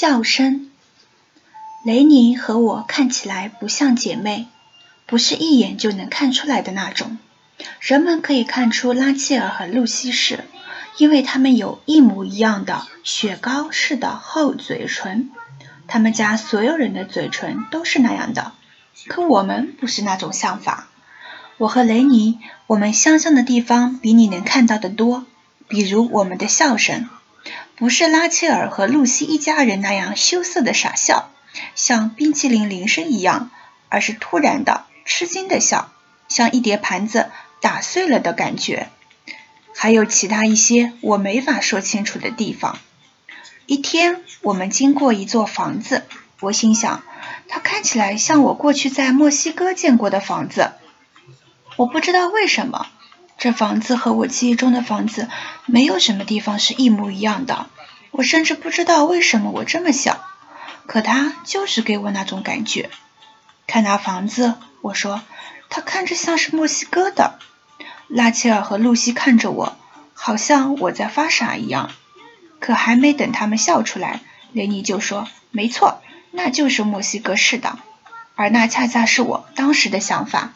笑声。雷尼和我看起来不像姐妹，不是一眼就能看出来的那种。人们可以看出拉切尔和露西是，因为他们有一模一样的雪糕似的厚嘴唇。他们家所有人的嘴唇都是那样的，可我们不是那种想法。我和雷尼，我们相像的地方比你能看到的多，比如我们的笑声，不是拉切尔和露西一家人那样羞涩的傻笑。像冰淇淋铃声一样，而是突然的、吃惊的笑，像一叠盘子打碎了的感觉。还有其他一些我没法说清楚的地方。一天，我们经过一座房子，我心想，它看起来像我过去在墨西哥见过的房子。我不知道为什么，这房子和我记忆中的房子没有什么地方是一模一样的。我甚至不知道为什么我这么想。可他就是给我那种感觉。看那房子，我说，他看着像是墨西哥的。拉切尔和露西看着我，好像我在发傻一样。可还没等他们笑出来，雷尼就说：“没错，那就是墨西哥式的。”而那恰恰是我当时的想法。